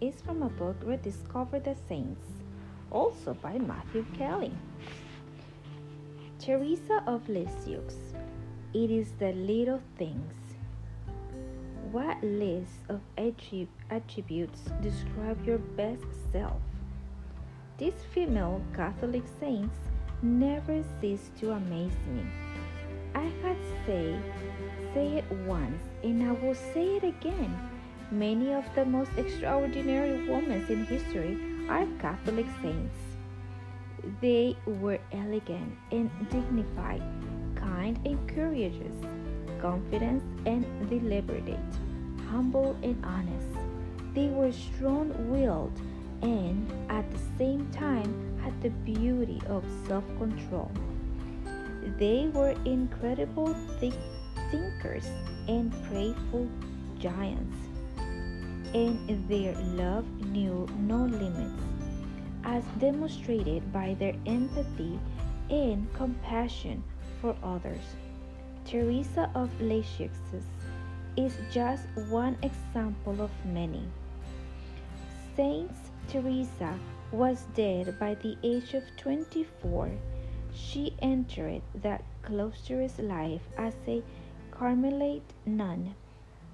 is from a book Rediscover the Saints, also by Matthew Kelly. Teresa of Lisieux. It is the little things. What list of attributes describe your best self? These female Catholic saints never cease to amaze me. I had say say it once and I will say it again. Many of the most extraordinary women in history are Catholic saints. They were elegant and dignified, kind and courageous, confident and deliberate, humble and honest. They were strong willed and at the same time had the beauty of self control. They were incredible thinkers and prayerful giants, and their love knew no limits, as demonstrated by their empathy and compassion for others. Teresa of Lisieux is just one example of many. Saint Teresa was dead by the age of 24 she entered that cloister's life as a Carmelite nun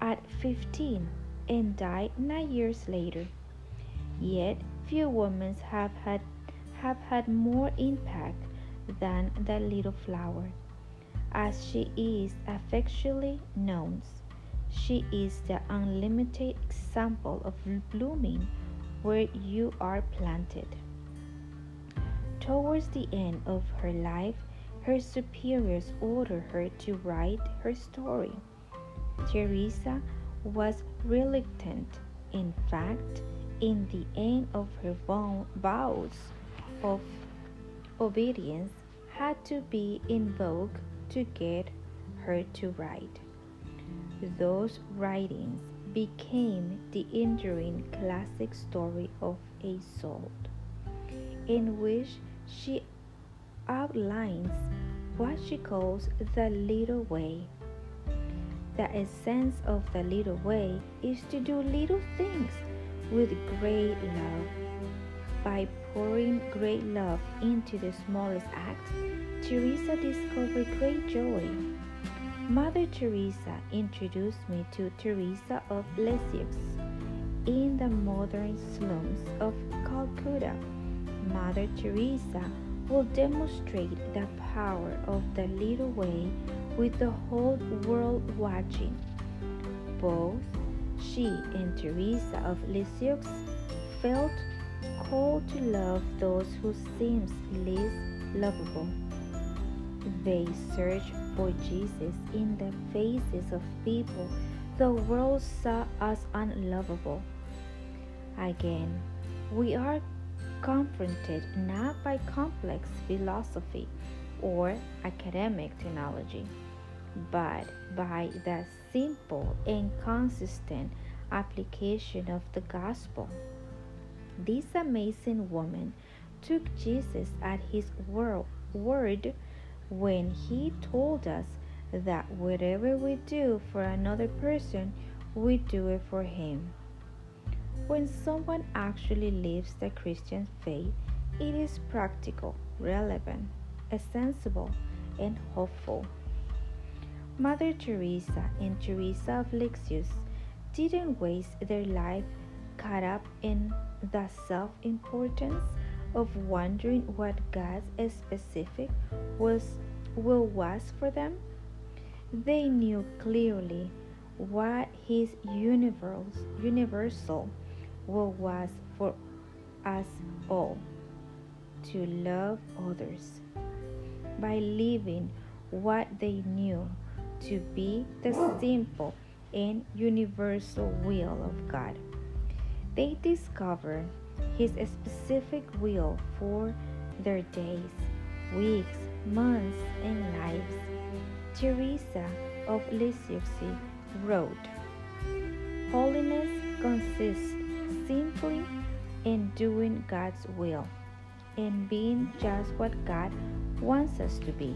at 15 and died nine years later. Yet few women have had have had more impact than the little flower. As she is affectionately known, she is the unlimited example of blooming where you are planted. Towards the end of her life, her superiors ordered her to write her story. Teresa was reluctant. In fact, in the end of her vows of obedience had to be invoked to get her to write. Those writings became the enduring classic story of a soul, in which she outlines what she calls the little way. The essence of the little way is to do little things with great love. By pouring great love into the smallest act, Teresa discovered great joy. Mother Teresa introduced me to Teresa of Lisieux in the modern slums of Calcutta. Mother Teresa will demonstrate the power of the little way with the whole world watching. Both she and Teresa of Lisieux felt called to love those who seemed least lovable. They searched for Jesus in the faces of people the world saw as unlovable. Again, we are confronted not by complex philosophy or academic theology, but by the simple and consistent application of the gospel. This amazing woman took Jesus at his word when he told us that whatever we do for another person, we do it for him. When someone actually lives the Christian faith, it is practical, relevant, sensible, and hopeful. Mother Teresa and Teresa of Lisieux didn't waste their life caught up in the self importance of wondering what God's specific was will was for them. They knew clearly what his universe, universal will was for us all to love others by living what they knew to be the simple and universal will of God. They discovered His specific will for their days, weeks, months, and lives. Teresa of Lisieux wrote, Holiness consists simply in doing God's will and being just what God wants us to be.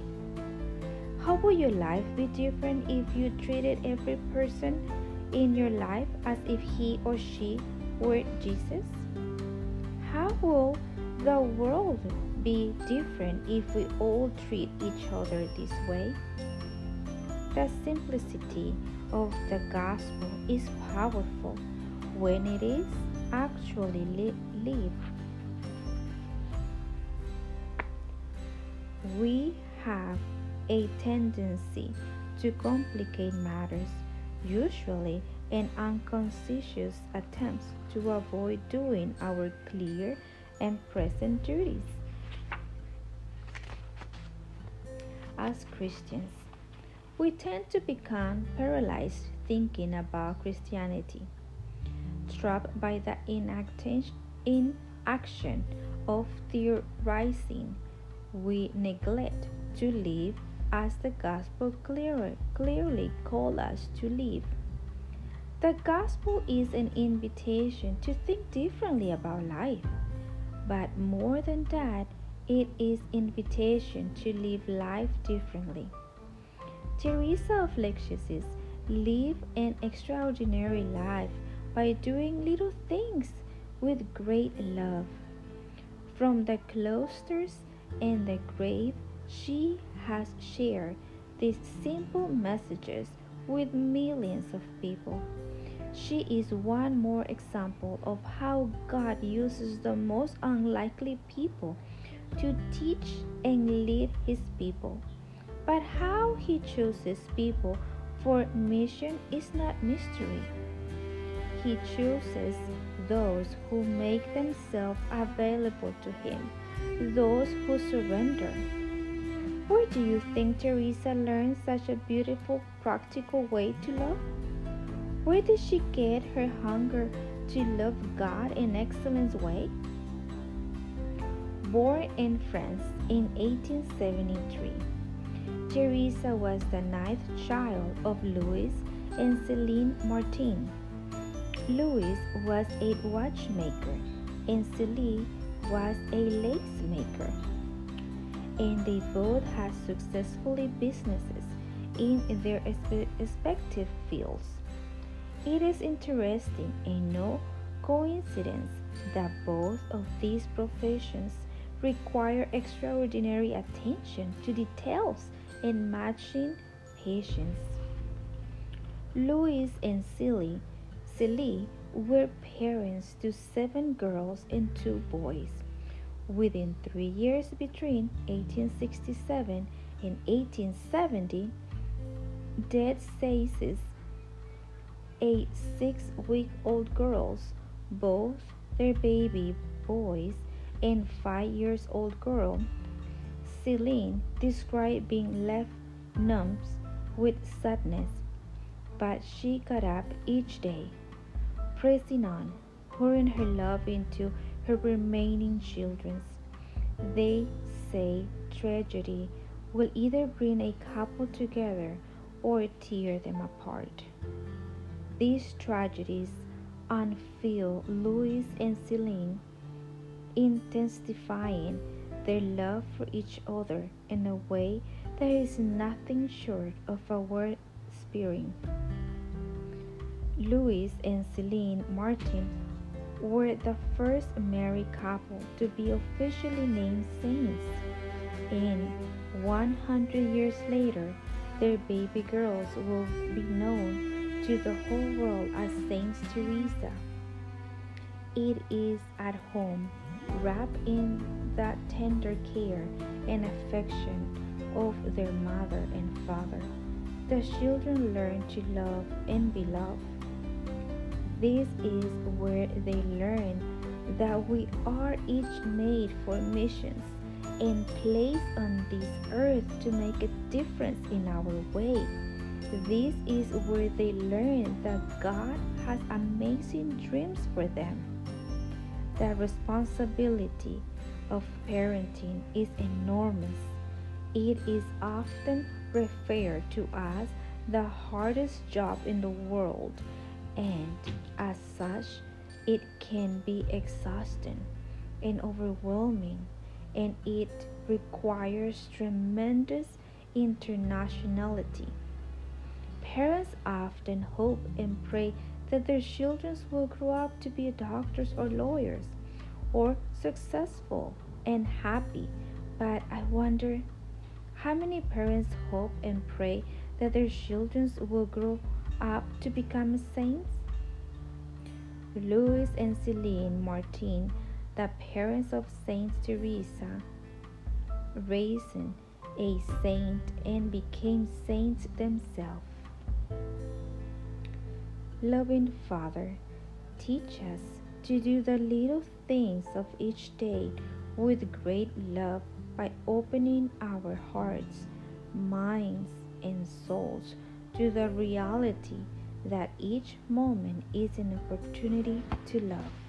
How would your life be different if you treated every person in your life as if he or she were Jesus? How will the world be different if we all treat each other this way? The simplicity of the gospel is powerful when it is actually li- lived. We have a tendency to complicate matters, usually in unconscious attempts to avoid doing our clear and present duties. As Christians, we tend to become paralyzed thinking about Christianity, trapped by the inaction of theorizing. We neglect to live as the gospel clearly, clearly calls us to live. The gospel is an invitation to think differently about life, but more than that, it is invitation to live life differently. Teresa of Lisieux lived an extraordinary life by doing little things with great love. From the cloisters and the grave, she has shared these simple messages with millions of people. She is one more example of how God uses the most unlikely people to teach and lead His people. But how He chooses people for mission is not mystery. He chooses those who make themselves available to Him, those who surrender. Where do you think Teresa learned such a beautiful, practical way to love? Where did she get her hunger to love God in excellence way? Born in France in 1873, Teresa was the ninth child of Louis and Celine Martin. Louis was a watchmaker and Celine was a lace maker. And they both had successful businesses in their respective fields. It is interesting and no coincidence that both of these professions require extraordinary attention to details and matching patience. Louis and Celie, Celie were parents to seven girls and two boys. Within three years between 1867 and 1870, dead Saces eight six week old girls, both their baby boys and five years old girl. Celine described being left numb with sadness, but she got up each day, pressing on, pouring her love into her remaining children. They say tragedy will either bring a couple together or tear them apart. These tragedies unfurl Louis and Celine, intensifying their love for each other in a way that is nothing short of a worth sparing. Louis and Celine Martin were the first married couple to be officially named saints, and 100 years later, their baby girls will be known to the whole world as Saint Teresa. It is at home, wrapped in that tender care and affection of their mother and father. The children learn to love and be loved. This is where they learn that we are each made for missions and placed on this earth to make a difference in our way. This is where they learn that God has amazing dreams for them. The responsibility of parenting is enormous. It is often referred to as the hardest job in the world, and as such, it can be exhausting and overwhelming, and it requires tremendous internationality. Parents often hope and pray that their children will grow up to be doctors or lawyers or successful and happy. But I wonder how many parents hope and pray that their children will grow up to become saints? Louis and Celine Martin, the parents of Saint Teresa, raised a saint and became saints themselves. Loving Father, teach us to do the little things of each day with great love by opening our hearts, minds, and souls to the reality that each moment is an opportunity to love.